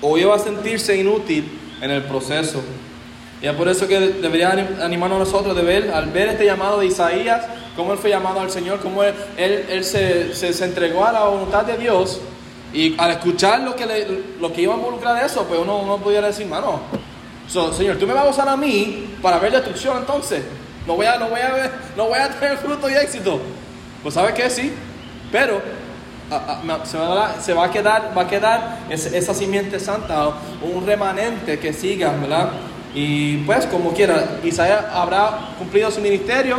o iba a sentirse inútil en el proceso. Y es por eso que debería animarnos nosotros de ver, al ver este llamado de Isaías, cómo él fue llamado al Señor, cómo él, él, se, se, entregó a la voluntad de Dios. Y al escuchar lo que, lo que iba a involucrar eso, pues uno, uno pudiera decir, mano, Señor, tú me vas a usar a mí para ver destrucción entonces. No voy a, no voy a, no voy a tener fruto y éxito. Pues sabes que sí, pero se, va a, se, va a, quedar, va a quedar esa simiente santa, un remanente que siga, ¿verdad? Y pues como quiera, Isaías habrá cumplido su ministerio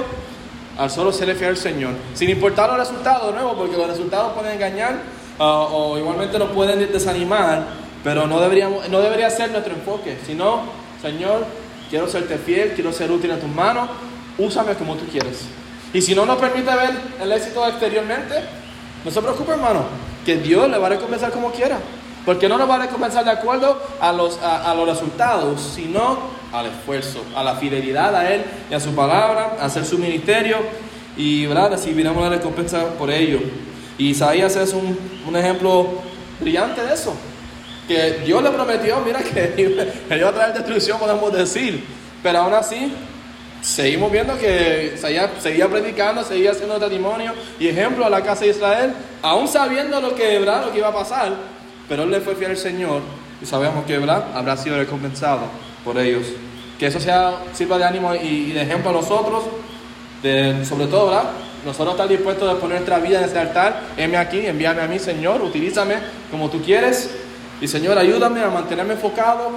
al solo serle fiel al Señor, sin importar los resultados, de nuevo, porque los resultados pueden engañar ah, o igualmente nos pueden desanimar, pero no, deberíamos, no debería ser nuestro enfoque, sino, Señor, quiero serte fiel, quiero ser útil en tus manos, úsame como tú quieres. Y si no nos permite ver el éxito exteriormente, no se preocupe, hermano, que Dios le va a recompensar como quiera. Porque no nos va a recompensar de acuerdo a los, a, los resultados, sino al esfuerzo, a la fidelidad a Él y a su palabra, a hacer su ministerio y ¿verdad? recibiremos la recompensa por ello. Y Isaías es un, un ejemplo brillante de eso. Que Dios le prometió, mira que, que iba a traer destrucción, podemos decir. Pero aún así, seguimos viendo que Isaías seguía predicando, seguía haciendo testimonio y ejemplo a la casa de Israel, aún sabiendo lo que, ¿verdad? lo que iba a pasar pero él le fue fiel al Señor y sabemos que ¿verdad? habrá sido recompensado por ellos. Que eso sea, sirva de ánimo y, de ejemplo a nosotros, sobre todo, ¿verdad? Nosotros estar dispuestos a poner nuestra vida en ese altar, heme aquí, envíame a mí, Señor, utilízame como tú quieres. Y Señor, ayúdame a mantenerme enfocado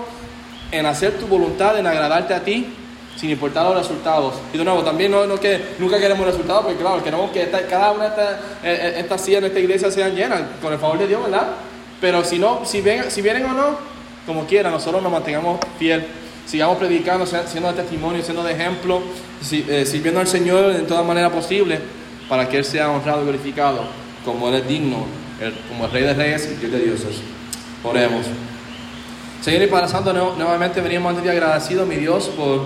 en hacer tu voluntad, en agradarte a ti, sin importar los resultados. Y de nuevo, también no, no que nunca queremos resultados, porque claro, queremos que cada una de estas eh, eh, sillas en esta iglesia sean llenas, con el favor de Dios, ¿verdad? Pero si no, si, ven, si vienen o no, como quiera, nosotros nos mantengamos fiel. Sigamos predicando, siendo de testimonio, siendo de ejemplo, eh, sirviendo al Señor en toda manera posible para que Él sea honrado y glorificado como Él es digno, como el Rey de Reyes y Dios de dioses. Oremos. Señor y Padre Santo, nuevamente venimos ante ti agradecidos, mi Dios, por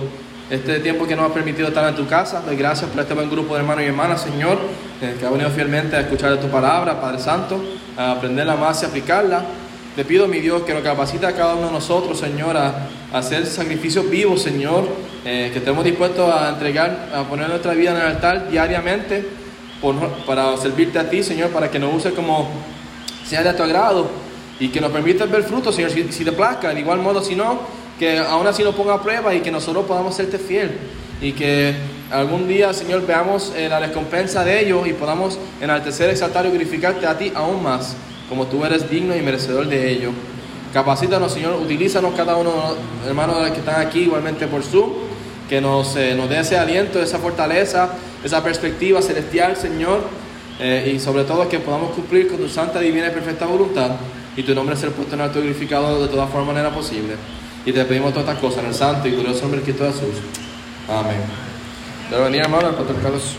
este tiempo que nos ha permitido estar en tu casa. Doy gracias por este buen grupo de hermanos y hermanas, Señor, eh, que ha venido fielmente a escuchar de tu palabra, Padre Santo, aprenderla más y aplicarla. Te pido, mi Dios, que nos capacite a cada uno de nosotros, Señor, a, hacer sacrificios vivos, Señor, eh, que estemos dispuestos a entregar, a poner nuestra vida en el altar diariamente para servirte a ti, Señor, para que nos use como sea de tu agrado y que nos permitas ver frutos, Señor, si, si te plazca. De igual modo, si no, que aún así nos ponga a prueba y que nosotros podamos serte fiel y que algún día, Señor, veamos eh, la recompensa de ello y podamos enaltecer, exaltar y glorificarte a ti aún más, como tú eres digno y merecedor de ello. Capacítanos, Señor, utilízanos cada uno, hermanos que están aquí, igualmente por Zoom, que nos, eh, nos dé ese aliento, esa fortaleza, esa perspectiva celestial, Señor, eh, y sobre todo que podamos cumplir con tu santa, divina y perfecta voluntad, y tu nombre ser puesto en alto y glorificado de toda forma manera posible. Y te pedimos todas estas cosas en el santo y glorioso nombre de Cristo Jesús. Amén. Debe venir, hermano, el pastor Carlos.